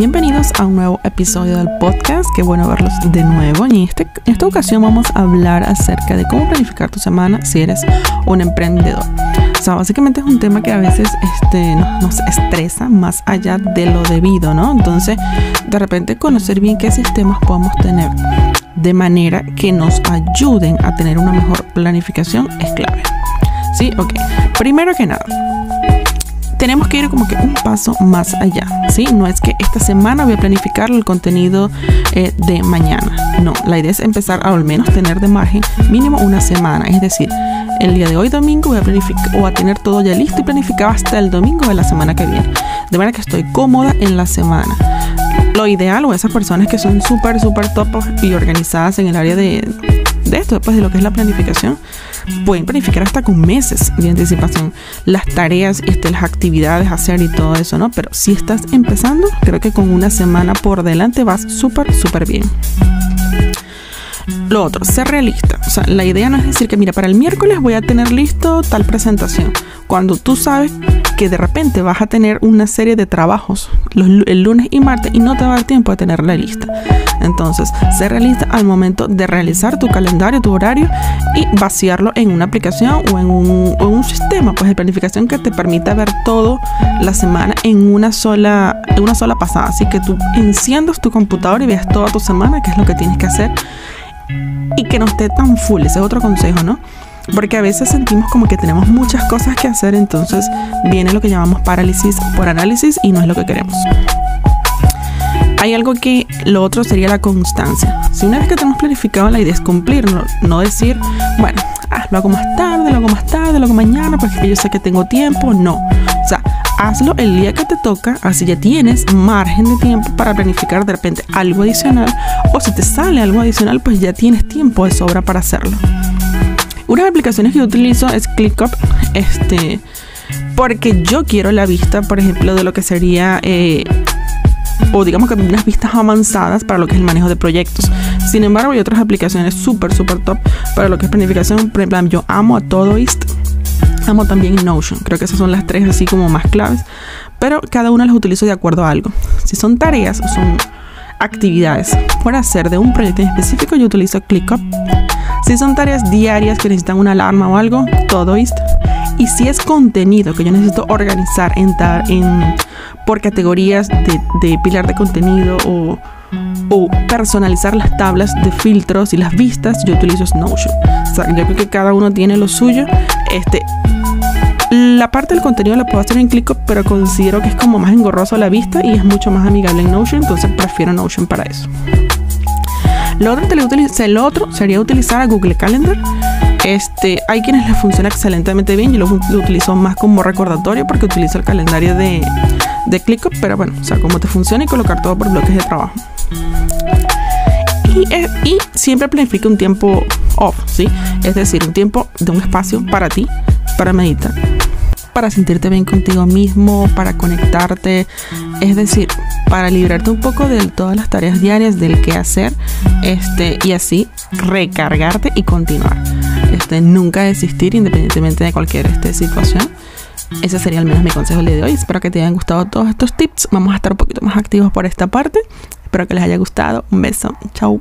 Bienvenidos a un nuevo episodio del podcast. Qué bueno verlos de nuevo. Y en, este, en esta ocasión vamos a hablar acerca de cómo planificar tu semana si eres un emprendedor. O sea, básicamente es un tema que a veces este, nos, nos, estresa más allá de lo debido, ¿no? Entonces, de repente conocer bien qué sistemas podemos tener de manera que nos ayuden a tener una mejor planificación es clave. Sí, ok. Primero que nada, tenemos que ir como que un paso más allá, ¿sí? No es que esta semana voy a planificar el contenido eh, de mañana. No, la idea es empezar a al menos tener de margen mínimo una semana. Es decir, el día de hoy domingo voy a planificar o a tener todo ya listo y planificado hasta el domingo de la semana que viene. De manera que estoy cómoda en la semana. Lo ideal o esas personas que son súper, súper top y organizadas en el área de, de esto, después de lo que es la planificación, pueden planificar hasta con meses de anticipación las tareas, este, las actividades a hacer y todo eso, ¿no? Pero si estás empezando, creo que con una semana por delante vas súper, súper bien. Lo otro, ser realista. O sea, la idea no es decir que, mira, para el miércoles voy a tener listo tal presentación. Cuando tú sabes que de repente vas a tener una serie de trabajos el lunes y martes y no te va a dar tiempo de tenerla lista. Entonces, ser realista al momento de realizar tu calendario, tu horario y vaciarlo en una aplicación o en un, o en un sistema pues, de planificación que te permita ver todo la semana en una sola, en una sola pasada. Así que tú enciendas tu computador y veas toda tu semana, qué es lo que tienes que hacer y que no esté tan full. Ese es otro consejo, ¿no? Porque a veces sentimos como que tenemos muchas cosas que hacer, entonces viene lo que llamamos parálisis por análisis y no es lo que queremos. Hay algo que lo otro sería la constancia. Si una vez que tenemos planificado la idea es cumplir, no, decir, bueno, ah, lo hago más tarde, lo hago más tarde, lo hago mañana, porque yo sé que tengo tiempo. No. O sea, hazlo el día que te toca, así ya tienes margen de tiempo para planificar de repente algo adicional. O si te sale algo adicional, pues ya tienes tiempo de sobra para hacerlo. Unas aplicaciones que utilizo es ClickUp, este, porque yo quiero la vista, por ejemplo, de lo que sería, eh, o digamos que unas vistas avanzadas para lo que es el manejo de proyectos. Sin embargo, hay otras aplicaciones súper, súper top para lo que es planificación. Por ejemplo, yo amo a Todoist, amo también Notion. Creo que esas son las tres así como más claves, pero cada una las utilizo de acuerdo a algo. Si son tareas, son actividades por hacer de un proyecto en específico, yo utilizo ClickUp. Si son tareas diarias que necesitan una alarma o algo, Todoist. Y si es contenido que yo necesito organizar en, en por categorías de, de, pilar de contenido o, o, personalizar las tablas de filtros y las vistas, yo utilizo Notion. O sea, yo creo que cada uno tiene lo suyo. Este, la parte del contenido la puedo hacer en ClickUp, pero considero que es como más engorroso a la vista y es mucho más amigable en Notion, entonces prefiero Notion para eso. Lo otro, el sería utilizar a Google Calendar. Este, hay quienes les funciona excelentemente bien. Yo lo, lo utilizo más como recordatorio porque utilizo el calendario de, de ClickUp, pero bueno, o sea, cómo te funciona y colocar todo por bloques de trabajo. Y, y, siempre planifica un tiempo off, ¿sí? Es decir, un tiempo de un espacio para ti, para meditar, para sentirte bien contigo mismo, para conectarte, es decir, para librarte un poco de todas las tareas diarias del que hacer, este, y así recargarte y continuar. Este, nunca desistir independientemente de cualquier este, situación. Ese sería al menos mi consejo de hoy. Espero que te hayan gustado todos estos tips. Vamos a estar un poquito más activos por esta parte. Espero que les haya gustado. Un beso. Chao.